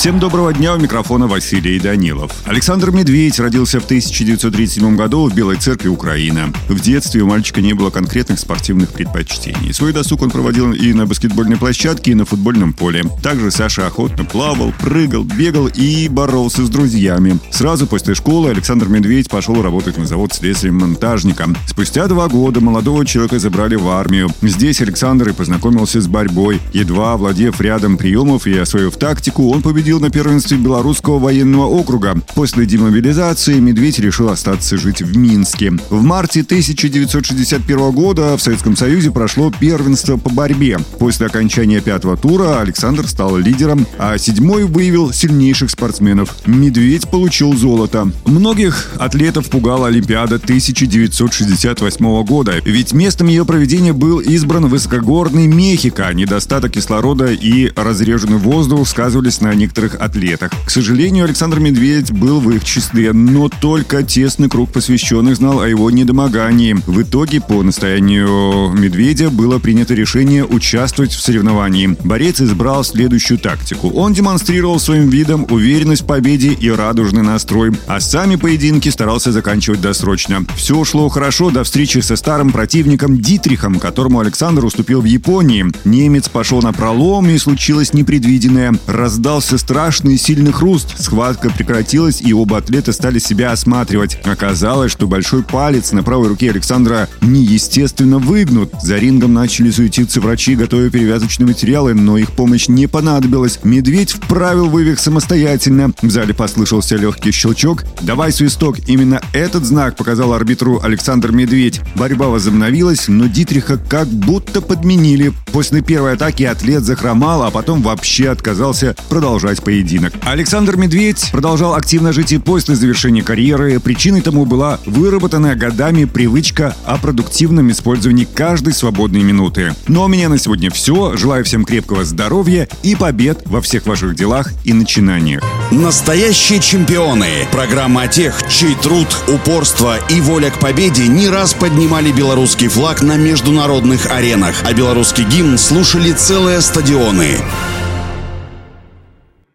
Всем доброго дня, у микрофона Василий Данилов. Александр Медведь родился в 1937 году в Белой Церкви, Украина. В детстве у мальчика не было конкретных спортивных предпочтений. Свой досуг он проводил и на баскетбольной площадке, и на футбольном поле. Также Саша охотно плавал, прыгал, бегал и боролся с друзьями. Сразу после школы Александр Медведь пошел работать на завод слесарем-монтажником. Спустя два года молодого человека забрали в армию. Здесь Александр и познакомился с борьбой. Едва овладев рядом приемов и освоив тактику, он победил победил на первенстве Белорусского военного округа. После демобилизации Медведь решил остаться жить в Минске. В марте 1961 года в Советском Союзе прошло первенство по борьбе. После окончания пятого тура Александр стал лидером, а седьмой выявил сильнейших спортсменов. Медведь получил золото. Многих атлетов пугала Олимпиада 1968 года, ведь местом ее проведения был избран высокогорный Мехико. Недостаток кислорода и разреженный воздух сказывались на некоторых некоторых атлетах. К сожалению, Александр Медведь был в их числе, но только тесный круг посвященных знал о его недомогании. В итоге, по настоянию Медведя, было принято решение участвовать в соревновании. Борец избрал следующую тактику. Он демонстрировал своим видом уверенность в победе и радужный настрой, а сами поединки старался заканчивать досрочно. Все шло хорошо до встречи со старым противником Дитрихом, которому Александр уступил в Японии. Немец пошел на пролом, и случилось непредвиденное. Раздался страшный сильный хруст. Схватка прекратилась, и оба атлета стали себя осматривать. Оказалось, что большой палец на правой руке Александра неестественно выгнут. За рингом начали суетиться врачи, готовя перевязочные материалы, но их помощь не понадобилась. Медведь вправил вывих самостоятельно. В зале послышался легкий щелчок. «Давай свисток!» Именно этот знак показал арбитру Александр Медведь. Борьба возобновилась, но Дитриха как будто подменили. После первой атаки атлет захромал, а потом вообще отказался продолжать продолжать поединок. Александр Медведь продолжал активно жить и после завершения карьеры. Причиной тому была выработанная годами привычка о продуктивном использовании каждой свободной минуты. Ну а у меня на сегодня все. Желаю всем крепкого здоровья и побед во всех ваших делах и начинаниях. Настоящие чемпионы. Программа тех, чей труд, упорство и воля к победе не раз поднимали белорусский флаг на международных аренах, а белорусский гимн слушали целые стадионы.